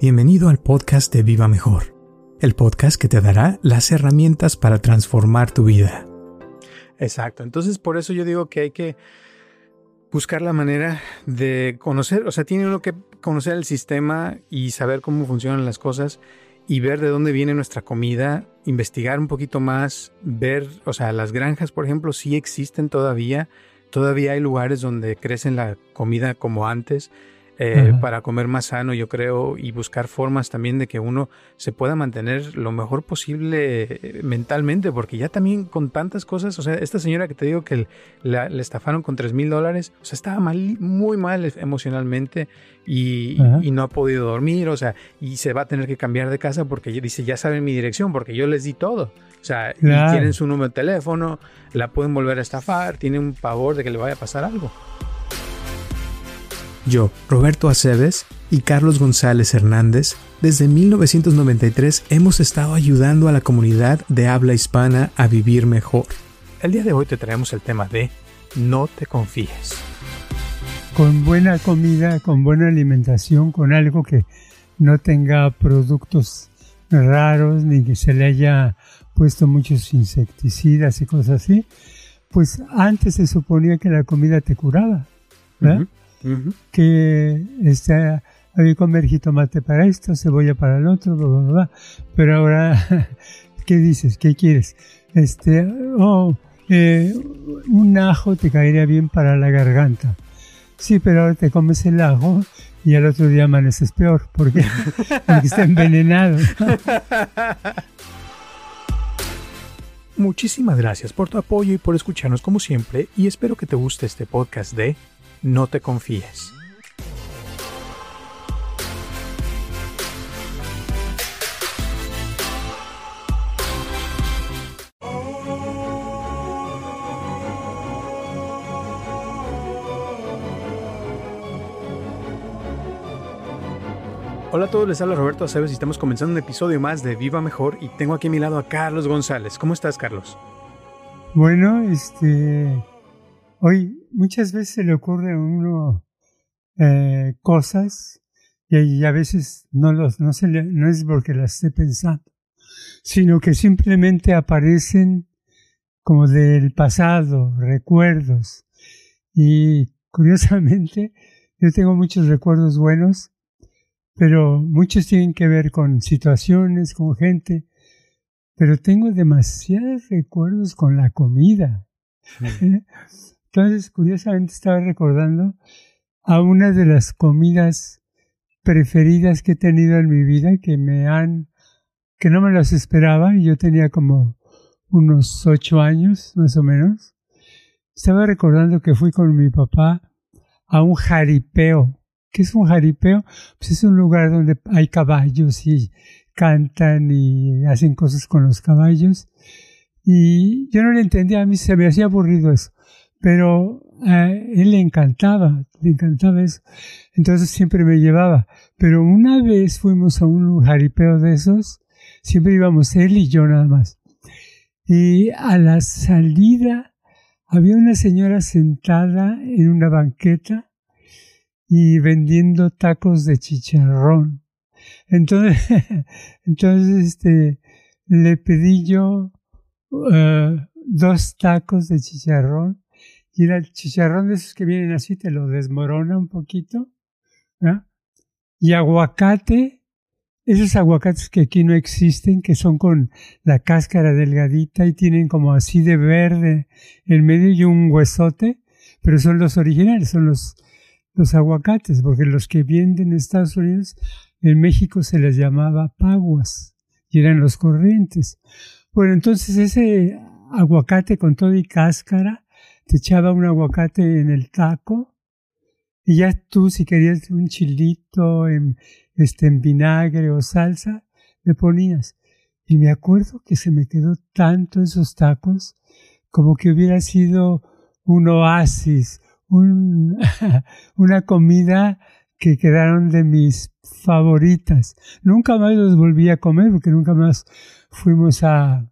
Bienvenido al podcast de Viva Mejor, el podcast que te dará las herramientas para transformar tu vida. Exacto, entonces por eso yo digo que hay que buscar la manera de conocer, o sea, tiene uno que conocer el sistema y saber cómo funcionan las cosas y ver de dónde viene nuestra comida, investigar un poquito más, ver, o sea, las granjas, por ejemplo, sí existen todavía, todavía hay lugares donde crecen la comida como antes eh, para comer más sano, yo creo, y buscar formas también de que uno se pueda mantener lo mejor posible mentalmente, porque ya también con tantas cosas, o sea, esta señora que te digo que le estafaron con 3 mil dólares, o sea, estaba mal, muy mal emocionalmente y, y, no ha podido dormir, o sea, y se va a tener que cambiar de casa porque dice, ya saben mi dirección, porque yo les di todo. O sea, y tienen su número de teléfono, la pueden volver a estafar, tienen un pavor de que le vaya a pasar algo. Yo, Roberto Aceves y Carlos González Hernández, desde 1993 hemos estado ayudando a la comunidad de habla hispana a vivir mejor. El día de hoy te traemos el tema de No te confíes. Con buena comida, con buena alimentación, con algo que no tenga productos raros ni que se le haya puesto muchos insecticidas y cosas así, pues antes se suponía que la comida te curaba. ¿verdad? Que este, había que comer jitomate para esto, cebolla para el otro, bla, bla, bla. pero ahora, ¿qué dices? ¿Qué quieres? Este, oh, eh, un ajo te caería bien para la garganta. Sí, pero ahora te comes el ajo y al otro día amaneces peor porque, porque está envenenado. Muchísimas gracias por tu apoyo y por escucharnos como siempre y espero que te guste este podcast de no te confíes. Hola a todos, les habla Roberto Aceves y estamos comenzando un episodio más de Viva Mejor y tengo aquí a mi lado a Carlos González. ¿Cómo estás, Carlos? Bueno, este, hoy muchas veces se le ocurre a uno eh, cosas y, a veces no, los, no, se le, no es porque las esté pensando, sino que simplemente aparecen como del pasado, recuerdos. Y curiosamente, yo tengo muchos recuerdos buenos, pero muchos tienen que ver con situaciones, con gente, pero tengo demasiados recuerdos con la comida. ¿Eh? Entonces, curiosamente estaba recordando a una de las comidas preferidas que he tenido en mi vida que me han, que no me las esperaba y yo tenía como unos ocho años más o menos. Estaba recordando que fui con mi papá a un jaripeo. ¿Qué es un jaripeo? Pues es un lugar donde hay caballos y cantan y hacen cosas con los caballos. Y yo no le entendía, a mí se me hacía aburrido eso pero a él le encantaba, le encantaba eso. Entonces siempre me llevaba. Pero una vez fuimos a un jaripeo de esos, siempre íbamos él y yo nada más. Y a la salida había una señora sentada en una banqueta y vendiendo tacos de chicharrón. Entonces, entonces este, le pedí yo uh, dos tacos de chicharrón y el chicharrón de esos que vienen así, te lo desmorona un poquito. Y aguacate, esos aguacates que aquí no existen, que son con la cáscara delgadita y tienen como así de verde en medio y un huesote, pero son los originales, son los, los aguacates, porque los que vienen en Estados Unidos, en México se les llamaba paguas y eran los corrientes. Bueno, entonces ese aguacate con todo y cáscara, te echaba un aguacate en el taco y ya tú si querías un chilito en, este, vinagre o salsa, le ponías. Y me acuerdo que se me quedó tanto esos tacos como que hubiera sido un oasis, un, una comida que quedaron de mis favoritas. Nunca más los volví a comer porque nunca más fuimos a,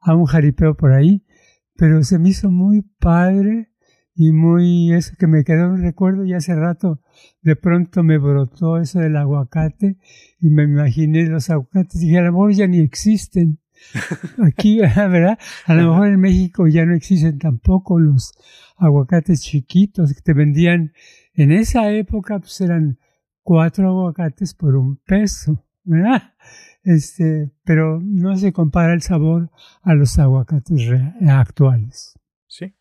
a un jaripeo por ahí, pero se me hizo muy padre y muy eso que me quedó un recuerdo y hace rato de pronto me brotó eso del aguacate y me imaginé los aguacates. Y dije a lo mejor ya ni existen aquí verdad a lo mejor en México ya no existen tampoco los aguacates chiquitos que te vendían. En esa época pues eran cuatro aguacates por un peso verdad este, pero no se compara el sabor a los aguacates actuales. Sí.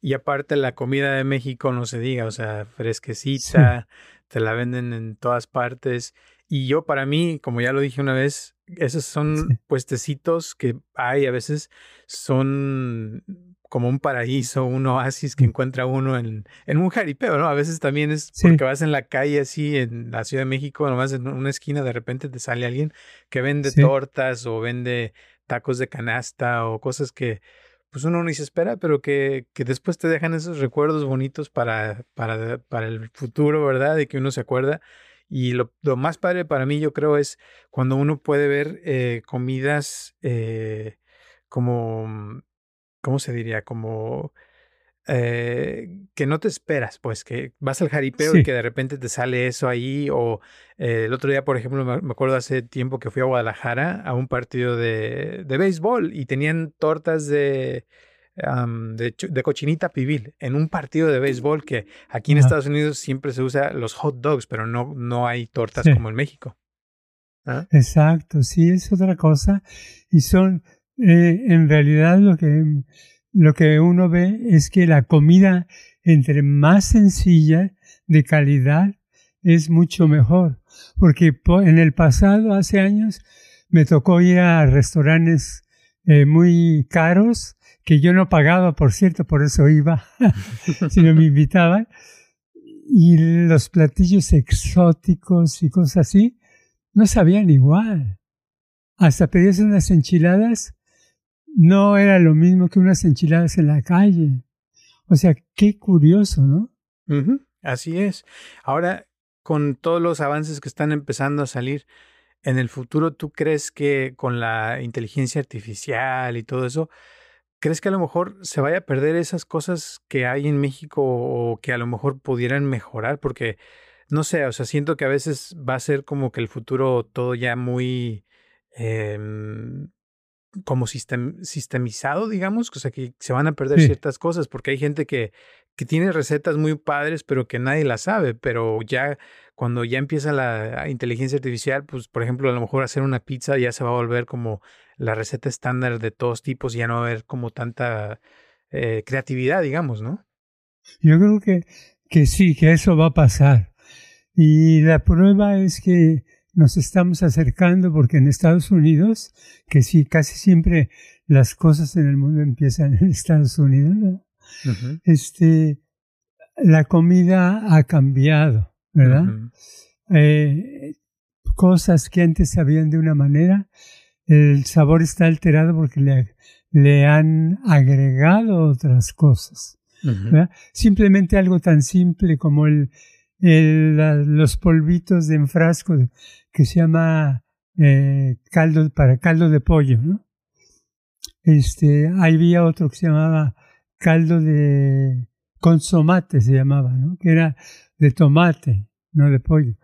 Y aparte la comida de México no se diga, o sea, fresquecita, te la venden en todas partes. Y yo para mí, como ya lo dije una vez, esos son puestecitos que hay a veces son como un paraíso, un oasis que mm. encuentra uno en, en un jaripeo, ¿no? A veces también es porque vas en la calle así en la Ciudad de México, nomás en una esquina de repente te sale alguien que vende tortas o vende tacos de canasta o cosas que pues uno ni se espera, pero que, que después te dejan esos recuerdos bonitos para, para, para el futuro, ¿verdad? De que uno se acuerda. Y lo, lo, más padre para mí, yo creo, es cuando uno puede ver eh, comidas eh, como ¿cómo se diría? Como eh, que no te esperas, pues que vas al jaripeo y que de repente te sale eso ahí. O eh, el otro día, por ejemplo, me, acuerdo hace tiempo que fui a Guadalajara a un partido de, de béisbol y tenían tortas de, de, cochinita pibil en un partido de béisbol que aquí en Estados Unidos siempre se usa los hot dogs, pero no, no hay tortas como en México. ¿Ah? Exacto, sí, es otra cosa. Y son eh, en realidad lo que, lo que uno ve es que la comida entre más sencilla, de calidad, es mucho mejor. Porque en el pasado, hace años, me tocó ir a restaurantes eh, muy caros, que yo no pagaba, por cierto, por eso iba, sino me invitaban. Y los platillos exóticos y cosas así, no sabían igual. Hasta pedías unas enchiladas no era lo mismo que unas enchiladas en la calle. O sea, qué curioso, ¿no? Así es. Ahora, con todos los avances que están empezando a salir, en el futuro, ¿tú crees que con la inteligencia artificial y todo eso, crees que a lo mejor se vaya a perder esas cosas que hay en México o que a lo mejor pudieran mejorar? Porque, no sé, o sea, siento que a veces va a ser como que el futuro todo ya muy... Em, como sistemizado, digamos, o sea, que se van a perder ciertas cosas, porque hay gente que, que tiene recetas muy padres, pero que nadie las sabe, pero ya cuando ya empieza la inteligencia artificial, pues, por ejemplo, a lo mejor hacer una pizza ya se va a volver como la receta estándar de todos tipos, y ya no va a haber como tanta eh, creatividad, digamos, ¿no? Yo creo que, que sí, que eso va a pasar. Y la prueba es que nos estamos acercando porque en Estados Unidos, que sí, casi siempre las cosas en el mundo empiezan en Estados Unidos, este, la comida ha cambiado, ¿verdad? Eh, cosas que antes sabían de una manera, el sabor está alterado porque le, le han agregado otras cosas. Simplemente algo tan simple como el, los polvitos de enfrasco que se llama eh, caldo para caldo de pollo. Este, había otro que se llamaba caldo de consomate se llamaba, ¿no? Que era de tomate, no de pollo.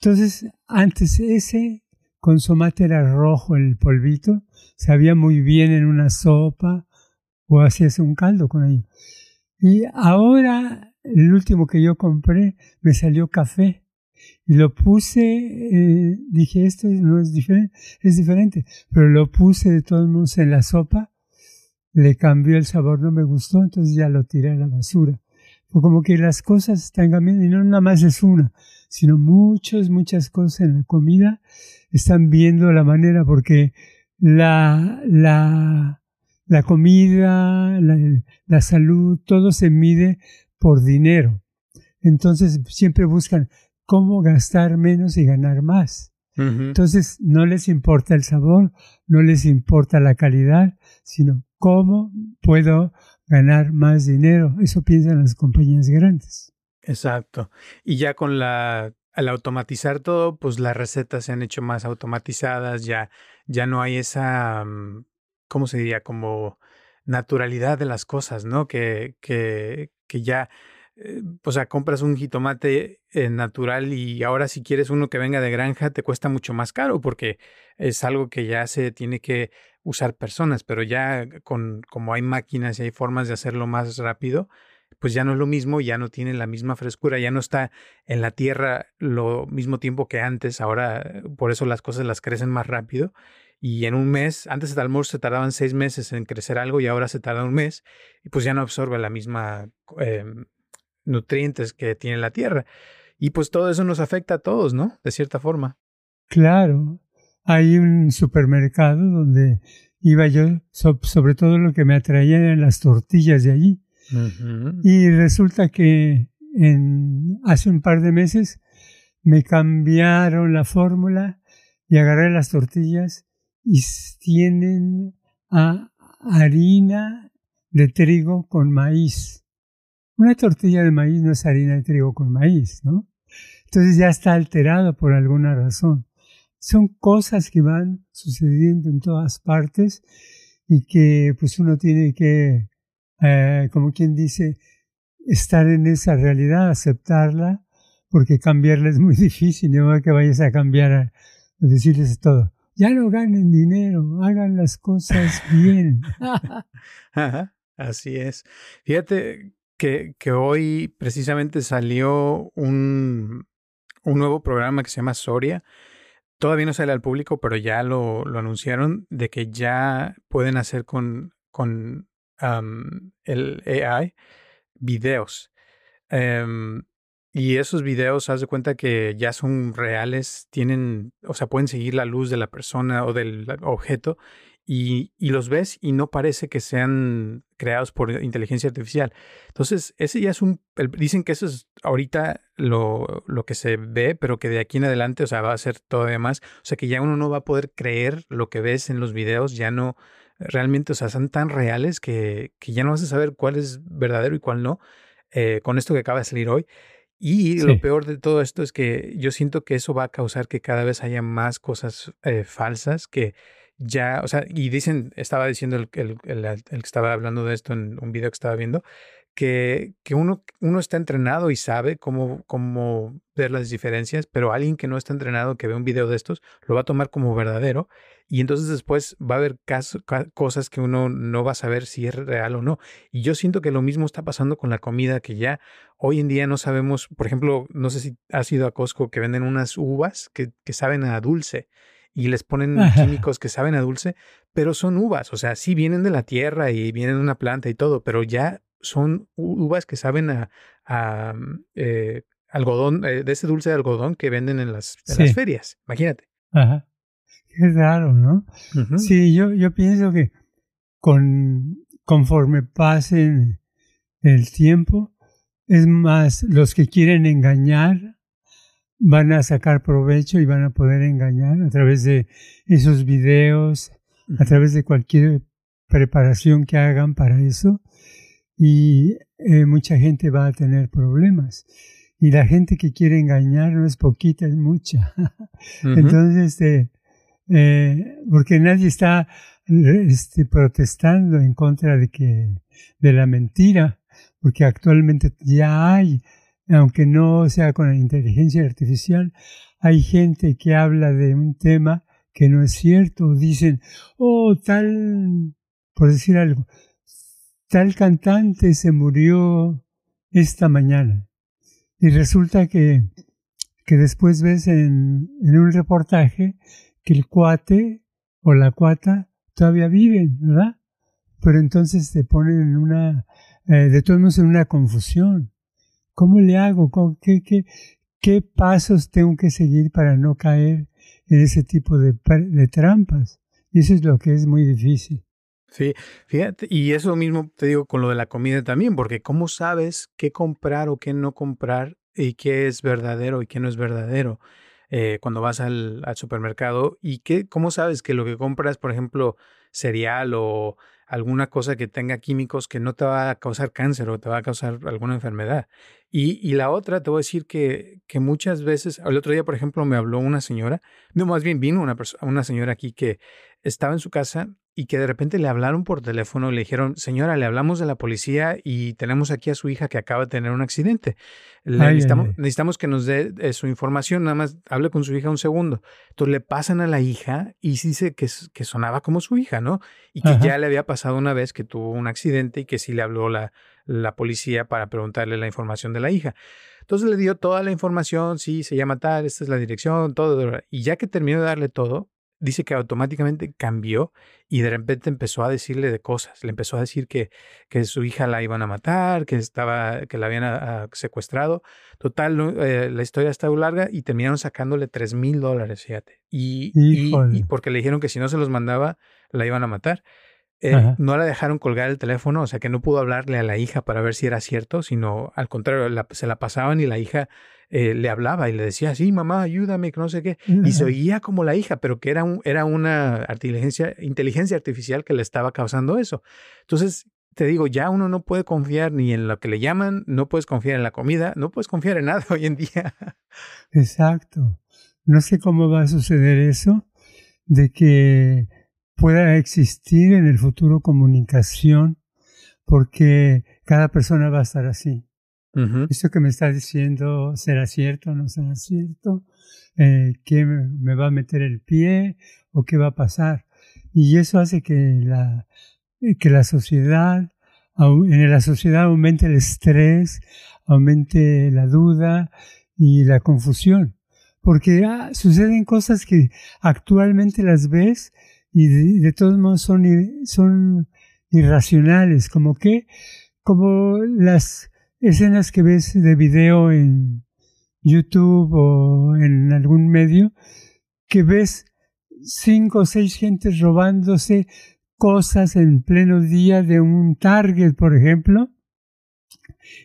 Entonces, antes ese consomate era rojo el polvito, sabía muy bien en una sopa o hacías un caldo con ello. Y ahora, el último que yo compré, me salió café. Y lo puse, eh, dije, esto no es diferente, es diferente, pero lo puse de todos modos en la sopa, le cambió el sabor, no me gustó, entonces ya lo tiré a la basura. Fue como que las cosas están cambiando y no nada más es una, sino muchas, muchas cosas en la comida están viendo la manera porque la, la, la comida, la, la salud, todo se mide por dinero. Entonces siempre buscan cómo gastar menos y ganar más. Entonces no les importa el sabor, no les importa la calidad, sino cómo puedo ganar más dinero. Eso piensan las compañías grandes. Exacto. Y ya con la al automatizar todo, pues las recetas se han hecho más automatizadas, ya ya no hay esa mm, ¿cómo se diría? como naturalidad de las cosas, ¿no? Que que que ya eh, o sea, compras un jitomate eh, natural y ahora si quieres uno que venga de granja te cuesta mucho más caro porque es algo que ya se tiene que usar personas, pero ya con como hay máquinas y hay formas de hacerlo más rápido, pues ya no es lo mismo, ya no tiene la misma frescura, ya no está en la tierra lo mismo tiempo que antes, ahora por eso las cosas las crecen más rápido y en un mes, antes de almuerzo se tardaban seis meses en crecer algo y ahora se tarda un mes y pues ya no absorbe la misma eh, nutrientes que tiene la tierra. Y pues todo eso nos afecta a todos, ¿no? De cierta forma. Claro. Hay un supermercado donde iba yo, sobre todo lo que me atraía eran las tortillas de allí. Y resulta que en, hace un par de meses me cambiaron la fórmula y agarré las tortillas y tienen a harina de trigo con maíz. Una tortilla de maíz no es harina de trigo con maíz, ¿no? Entonces ya está alterado por alguna razón. Son cosas que van sucediendo en todas partes y que pues uno tiene que, eh, como quien dice, estar en esa realidad, aceptarla, porque cambiarla es muy difícil, no que vayas a cambiar a, decirles todo. Ya no ganen dinero, hagan las cosas bien. así es. Fíjate, que, que hoy precisamente salió un, un nuevo programa que se llama Soria. Todavía no sale al público, pero ya lo, lo anunciaron de que ya pueden hacer con, con el AI videos. Em, y esos videos, haz de cuenta que ya son reales, tienen, o sea, pueden seguir la luz de la persona o del objeto y, y, los ves y no parece que sean creados por inteligencia artificial. Entonces, ese ya es un... dicen que eso es ahorita lo, lo que se ve, pero que de aquí en adelante, o sea, va a ser todavía más. O sea, que ya uno no va a poder creer lo que ves en los videos, ya no realmente, o sea, son tan reales que, que ya no vas a saber cuál es verdadero y cuál no, eh, con esto que acaba de salir hoy. Y lo peor de todo esto es que yo siento que eso va a causar que cada vez haya más cosas eh, falsas que ya, o sea, y dicen, estaba diciendo el, el, el, que estaba hablando de esto en un video que estaba viendo, que, que uno, uno está entrenado y sabe cómo, cómo ver las diferencias, pero alguien que no está entrenado, que ve un video de estos, lo va a tomar como verdadero y entonces después va a haber cosas que uno no va a saber si es real o no. Y yo siento que lo mismo está pasando con la comida, que ya hoy en día no sabemos, por ejemplo, no sé si has ido a Costco que venden unas uvas que, que saben a dulce y les ponen químicos que saben a dulce, pero son uvas, o sea, sí vienen de la tierra y vienen de una planta y todo, pero ya son uvas que saben a, mm, eh, algodón, eh, de ese dulce de algodón que venden en las, las ferias, imagínate. Ajá. Qué raro, ¿no? Sí, yo, yo pienso que con, conforme pasen el tiempo, es más, los que quieren engañar van a sacar provecho y van a poder engañar a través de esos videos, a través de cualquier preparación que hagan para eso y eh, mucha gente va a tener problemas. Y la gente que quiere engañar no es poquita, es mucha. Entonces, este, eh, porque nadie está este, protestando en contra de que de la mentira, porque actualmente ya hay aunque no sea con la inteligencia artificial, hay gente que habla de un tema que no es cierto. Dicen, oh, tal, por decir algo, tal cantante se murió esta mañana. Y resulta que, que después ves en, en un reportaje que el cuate o la cuata todavía viven, ¿verdad? Pero entonces te ponen en una, eh, de todos modos en una confusión. ¿Cómo le hago? ¿Qué, qué, qué pasos tengo que seguir para no caer en ese tipo de, de trampas? Y eso es lo que es muy difícil. Sí, fíjate, y eso mismo te digo con lo de la comida también, porque ¿cómo sabes qué comprar o qué no comprar y qué es verdadero y qué no es verdadero eh, cuando vas al, supermercado? ¿Y qué, cómo sabes que lo que compras, por ejemplo, cereal o alguna cosa que tenga químicos que no te va a causar cáncer o te va a causar alguna enfermedad? Y, y la otra, te voy a decir que, que muchas veces, el otro día, por ejemplo, me habló una señora, no, más bien vino una, una señora aquí que estaba en su casa y que de repente le hablaron por teléfono, le dijeron, señora, le hablamos de la policía y tenemos aquí a su hija que acaba de tener un accidente. necesitamos, que nos dé eh, su información, nada más hable con su hija un segundo. Entonces le pasan a la hija y dice que, que sonaba como su hija, ¿no? Y que ya le había pasado una vez que tuvo un accidente y que sí le habló la, la policía para preguntarle la información de la hija. Entonces le dio toda la información, sí, se llama tal, esta es la dirección, todo. Y ya que terminó de darle todo, dice que automáticamente cambió y de repente empezó a decirle de cosas. Le empezó a decir que, que su hija la iban a matar, que estaba, que la habían secuestrado. Total, eh, la historia está muy larga y terminaron sacándole tres mil dólares, fíjate. Y, y, porque le dijeron que si no se los mandaba, la iban a matar. Eh, no la dejaron colgar el teléfono, o sea que no pudo hablarle a la hija para ver si era cierto, sino al contrario, se la pasaban y la hija eh, le hablaba y le decía, sí, mamá, ayúdame, que no sé qué. Y se oía como la hija, pero que era, un, era una inteligencia, inteligencia artificial que le estaba causando eso. Entonces, te digo, ya uno no puede confiar ni en lo que le llaman, no puedes confiar en la comida, no puedes confiar en nada hoy en día. Exacto. No sé cómo va a suceder eso, de que pueda existir en el futuro comunicación, porque cada persona va a estar así. Esto que me está diciendo, ¿será cierto o no será cierto? Eh, ¿Qué me va a meter el pie o qué va a pasar? Y eso hace que la, que la sociedad, en la sociedad aumente el estrés, aumente la duda y la confusión. Porque ah, suceden cosas que actualmente las ves y de, todos modos son, son irracionales, como que, como las escenas que ves de video en YouTube o en algún medio, que ves cinco o seis gentes robándose cosas en pleno día de un Target, por ejemplo,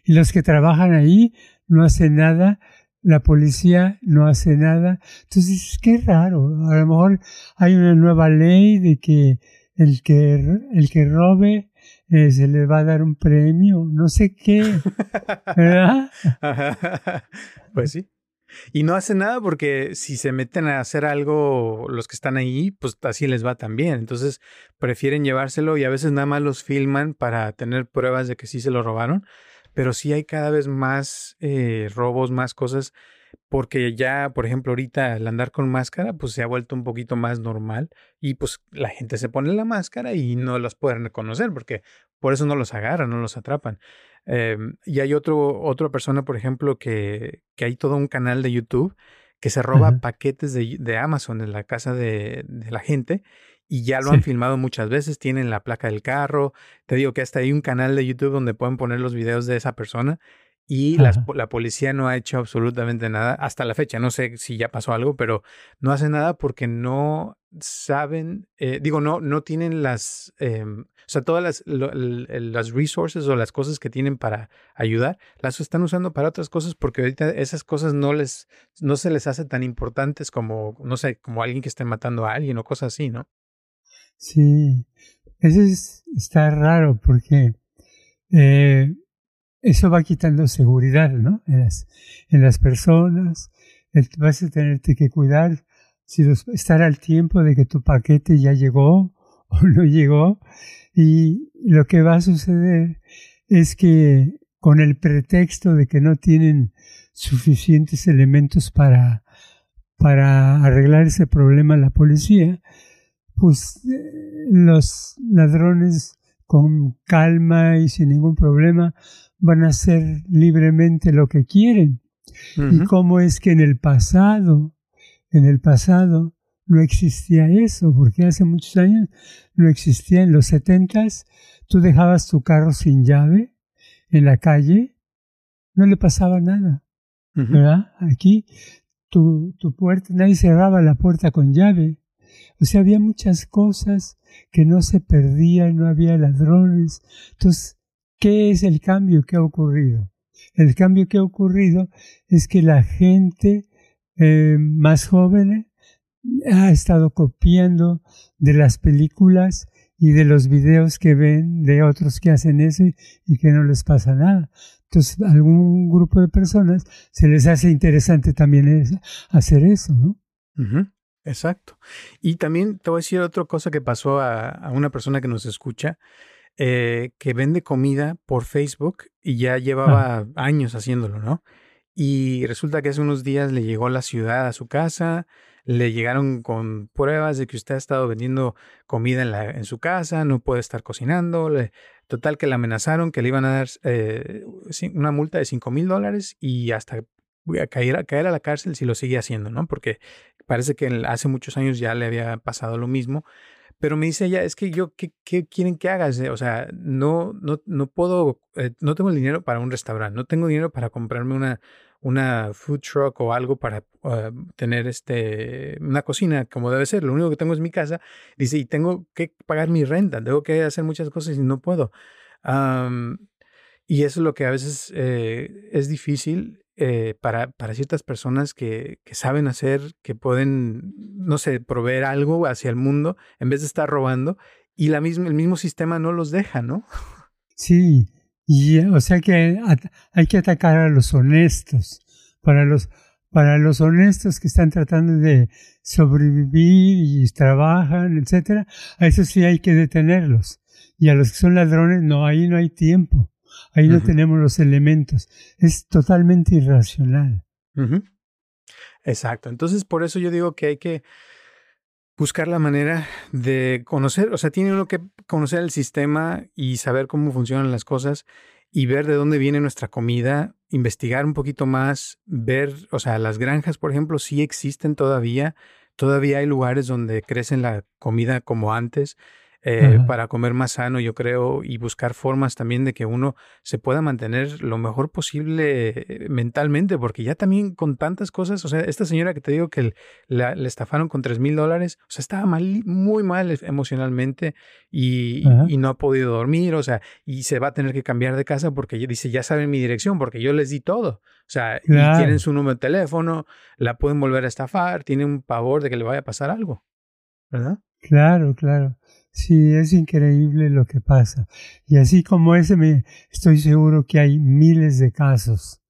y los que trabajan ahí no hacen nada la policía no hace nada. Entonces, qué raro. A lo mejor hay una nueva ley de que el que, el que robe eh, se le va a dar un premio, no sé qué. ¿Verdad? pues sí. Y no hace nada porque si se meten a hacer algo los que están ahí, pues así les va también. Entonces prefieren llevárselo y a veces nada más los filman para tener pruebas de que sí se lo robaron pero sí hay cada vez más eh, robos, más cosas, porque ya, por ejemplo, ahorita el andar con máscara, pues se ha vuelto un poquito más normal y pues la gente se pone la máscara y no los pueden reconocer, porque por eso no los agarran, no los atrapan. Em, y hay otro, otra persona, por ejemplo, que, que hay todo un canal de YouTube que se roba paquetes de, de, Amazon en la casa de, de la gente y ya lo han filmado muchas veces, tienen la placa del carro. Te digo que hasta hay un canal de YouTube donde pueden poner los videos de esa persona y la policía no ha hecho absolutamente nada hasta la fecha. No sé si ya pasó algo, pero no hace nada porque no saben, eh, digo, no, no tienen las, em, o sea, todas las, las resources o las cosas que tienen para ayudar, las están usando para otras cosas porque ahorita esas cosas no les, no se les hace tan importantes como, no sé, como alguien que esté matando a alguien o cosas así, ¿no? Sí, eso es, está raro porque eh, eso va quitando seguridad, ¿no? En las, en las personas, vas a tenerte que cuidar, si estar al tiempo de que tu paquete ya llegó o no llegó, y lo que va a suceder es que con el pretexto de que no tienen suficientes elementos para, para arreglar ese problema la policía, pues los ladrones con calma y sin ningún problema van a hacer libremente lo que quieren. Y cómo es que en el pasado, en el pasado no existía eso, porque hace muchos años no existía. En los setentas tú dejabas tu carro sin llave en la calle, no le pasaba nada. ¿Verdad? Aquí tu, tu puerta, nadie cerraba la puerta con llave. O sea, había muchas cosas que no se perdían, no había ladrones. Entonces, ¿qué es el cambio que ha ocurrido? El cambio que ha ocurrido es que la gente eh, más joven ha estado copiando de las películas y de los videos que ven de otros que hacen eso y, que no les pasa nada. Entonces, a algún grupo de personas se les hace interesante también hacer eso, ¿no? Exacto. Y también te voy a decir otra cosa que pasó a, una persona que nos escucha, eh, que vende comida por Facebook y ya llevaba ah. años haciéndolo, ¿no? Y resulta que hace unos días le llegó la ciudad a su casa, le llegaron con pruebas de que usted ha estado vendiendo comida en, la, en su casa, no puede estar cocinando. total que le amenazaron que le iban a dar eh, una multa de 5 mil dólares y hasta a caer, a caer a la cárcel si lo sigue haciendo, ¿no? Porque parece que hace muchos años ya le había pasado lo mismo. Pero me dice ella, es que yo, ¿qué, qué quieren que hagas? O sea, no, no, no puedo, eh, no tengo el dinero para un restaurante, no tengo dinero para comprarme una, una food truck o algo para ah, tener este, una cocina como debe ser. Lo único que tengo es mi casa. Dice, y tengo que pagar mi renta, tengo que hacer muchas cosas y no puedo. y eso es lo que a veces eh, es difícil eh, para, para, ciertas personas que, que, saben hacer, que pueden, no sé, proveer algo hacia el mundo en vez de estar robando y la misma, el mismo sistema no los deja, ¿no? Sí, y o sea que hay que atacar a los honestos, para los, para los honestos que están tratando de sobrevivir y trabajan, etcétera, a eso sí hay que detenerlos. Y a los que son ladrones, no, ahí no hay tiempo. Ahí no tenemos los elementos. Es totalmente irracional. Exacto. Entonces, por eso yo digo que hay que buscar la manera de conocer, o sea, tiene uno que conocer el sistema y saber cómo funcionan las cosas y ver de dónde viene nuestra comida, investigar un poquito más, ver, o sea, las granjas, por ejemplo, sí existen todavía, todavía hay lugares donde crecen la comida como antes, eh, para comer más sano, yo creo, y buscar formas también de que uno se pueda mantener lo mejor posible mentalmente, porque ya también con tantas cosas, o sea, esta señora que te digo que le estafaron con tres mil dólares, o sea, estaba mal, muy mal emocionalmente y, y, no ha podido dormir, o sea, y se va a tener que cambiar de casa porque dice, ya saben mi dirección, porque yo les di todo. O sea, y tienen su número de teléfono, la pueden volver a estafar, tienen un pavor de que le vaya a pasar algo, ¿verdad? Claro, claro. Sí, es increíble lo que pasa. Y así como ese, me, estoy seguro que hay miles de casos,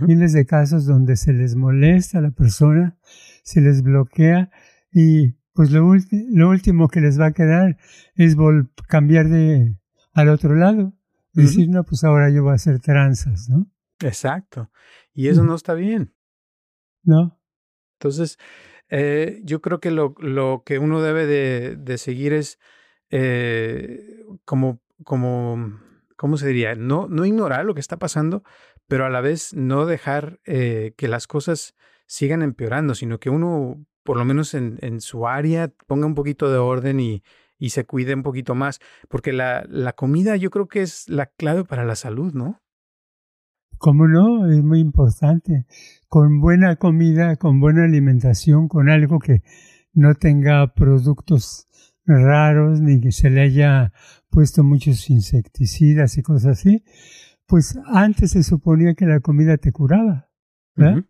miles de casos donde se les molesta a la persona, se les bloquea y pues lo, lo último que les va a quedar es cambiar de al otro lado. Decir, no, pues ahora yo voy a hacer tranzas, ¿no? Exacto. Y eso no está bien. No. Entonces, eh, yo creo que lo, lo que uno debe de, de seguir es eh, como, como, ¿cómo se diría? No, no ignorar lo que está pasando, pero a la vez no dejar eh, que las cosas sigan empeorando, sino que uno, por lo menos en, en su área, ponga un poquito de orden y, y se cuide un poquito más, porque la, la comida yo creo que es la clave para la salud, ¿no? ¿Cómo no? Es muy importante. Con buena comida, con buena alimentación, con algo que no tenga productos raros ni que se le haya puesto muchos insecticidas y cosas así, pues antes se suponía que la comida te curaba, ¿verdad?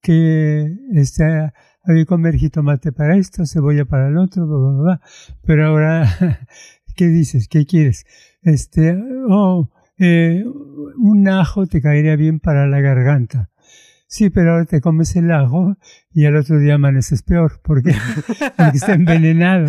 Que este, había que comer jitomate para esto, cebolla para el otro, bla, bla, bla. pero ahora, ¿qué dices? ¿Qué quieres? Este, oh, eh, un ajo te caería bien para la garganta. Sí, pero ahora te comes el ajo y al otro día amaneces peor porque, porque está envenenado.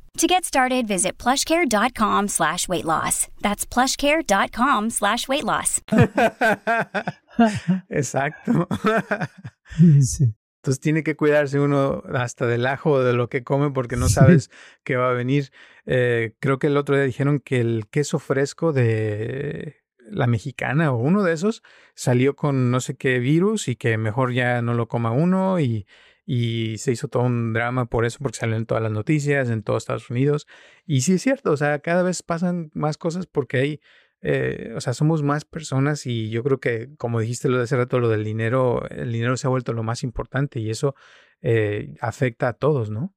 To get started, visit plushcare.com slash weight loss. That's plushcare.com slash weight loss. Exacto. Sí. Entonces tiene que cuidarse uno hasta del ajo o de lo que come porque no sabes qué va a venir. Eh, creo que el otro día dijeron que el queso fresco de la mexicana o uno de esos salió con no sé qué virus y que mejor ya no lo coma uno y, y se hizo todo un drama por eso porque salió en todas las noticias en todos Estados Unidos. Y sí es cierto, o sea, cada vez pasan más cosas porque hay eh, o sea, somos más personas y yo creo que, como dijiste lo de hace rato, lo del dinero, el dinero se ha vuelto lo más importante y eso eh, afecta a todos, ¿no?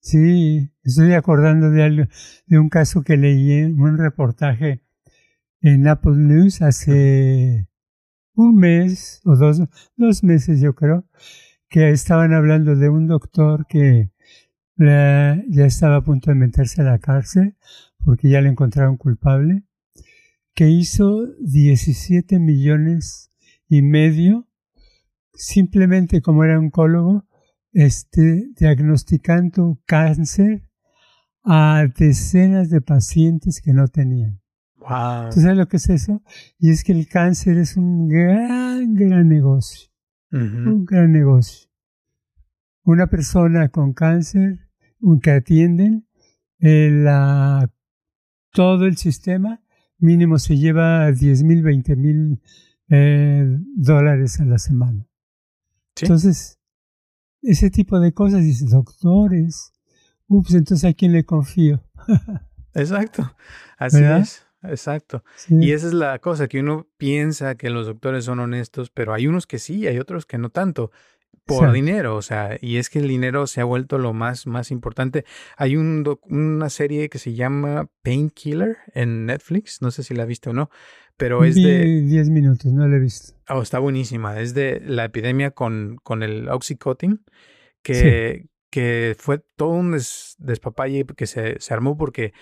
Sí, estoy acordando de algo, de un caso que leí en un reportaje en Apple News hace un mes o dos, dos meses yo creo, que estaban hablando de un doctor que la- ya estaba a punto de meterse a la cárcel porque ya le encontraron culpable, que hizo 17 millones y medio simplemente como era oncólogo, este, diagnosticando cáncer a decenas de pacientes que no tenían. Wow. ¿Tú sabes lo que es eso? Y es que el cáncer es un gran, gran negocio. Un gran negocio. Una persona con cáncer un- que atienden, eh, la- todo el sistema mínimo se lleva 10 mil, 20 mil eh, dólares a la semana. Sí. Entonces, ese tipo de cosas, dices, doctores, ups, entonces a quién le confío. Exacto. Así ¿Verdad? es. Exacto. Sí. Y esa es la cosa, que uno piensa que los doctores son honestos, pero hay unos que sí, hay otros que no tanto, por dinero, o sea, y es que el dinero se ha vuelto lo más, más importante. Hay un doc- una serie que se llama Painkiller en Netflix, no sé si la viste o no, pero es de... 10 minutos, no lo he visto. Oh, está buenísima. Es de la epidemia con, con el Oxycontin, que, que fue todo un des- despapalle que se, se armó porque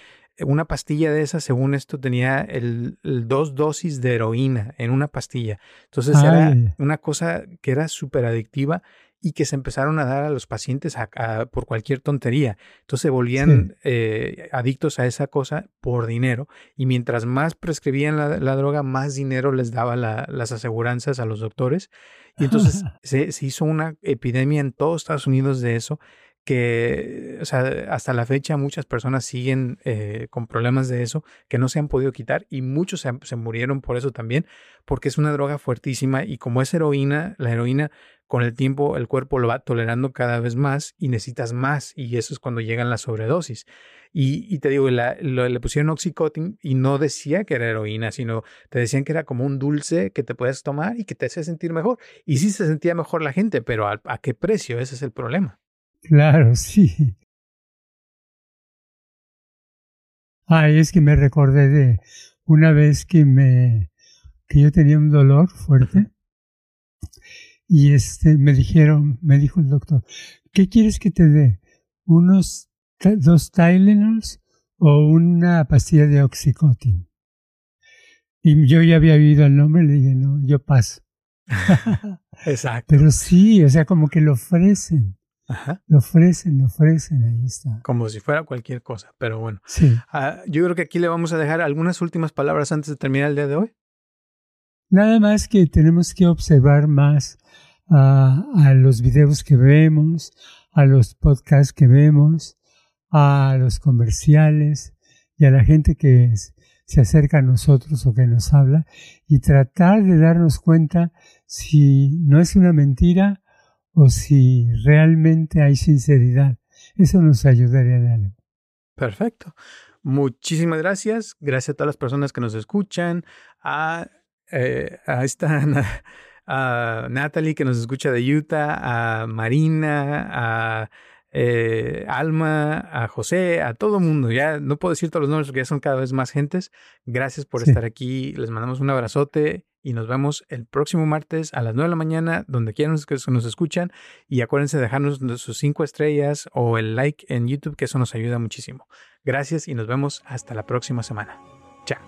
una pastilla de esas, según esto, tenía el, el dos dosis de heroína en una pastilla. Entonces Ay, era una cosa que era súper adictiva y que se empezaron a dar a los pacientes a- a- por cualquier tontería. Entonces se volvían eh, adictos a esa cosa por dinero y mientras más prescribían la, la droga, más dinero les daba la- las aseguranzas a los doctores. Y entonces se, se hizo una epidemia en todos Estados Unidos de eso que, o sea, hasta la fecha muchas personas siguen eh, con problemas de eso que no se han podido quitar y muchos se, murieron por eso también, porque es una droga fuertísima y como es heroína, la heroína con el tiempo el cuerpo lo va tolerando cada vez más y necesitas más y eso es cuando llegan las sobredosis. Y, y te digo, le pusieron oxycontin y no decía que era heroína, sino te decían que era como un dulce que te puedes tomar y que te hacía sentir mejor. Y sí se sentía mejor la gente, pero ¿a, a qué precio? Ese es el problema. Claro, sí. Ay, es que me recordé de una vez que me que yo tenía un dolor fuerte y este me dijeron, me dijo el doctor, ¿qué quieres que te dé? ¿Unos dos Tylenols o una pastilla de Oxycontin? Y yo ya había oído el nombre y le dije, no, yo paso. Exacto. Pero sí, o sea, como que lo ofrecen, Ajá. lo ofrecen, lo ofrecen, ahí está. Como si fuera cualquier cosa, pero bueno. Sí. Ah, yo creo que aquí le vamos a dejar algunas últimas palabras antes de terminar el día de hoy. Nada más que tenemos que observar más ah, a los videos que vemos, a los podcasts que vemos, a los comerciales y a la gente que s- se acerca a nosotros o que nos habla y tratar de darnos cuenta si no es una mentira o si realmente hay sinceridad. Eso nos ayudaría en algo. Perfecto. Muchísimas gracias. Gracias a todas las personas que nos escuchan. A, eh, a esta a Natalie que nos escucha de Utah, a Marina, a eh, Alma, a José, a todo el mundo. Ya no puedo decir todos los nombres porque ya son cada vez más gentes. Gracias por estar aquí. Les mandamos un abrazote y nos vemos el próximo martes a las 9 de la mañana, donde quieran que nos escuchan. Y acuérdense de dejarnos sus cinco estrellas o el like en YouTube, que eso nos ayuda muchísimo. Gracias y nos vemos hasta la próxima semana. Chao.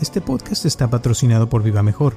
Este podcast está patrocinado por Viva Mejor.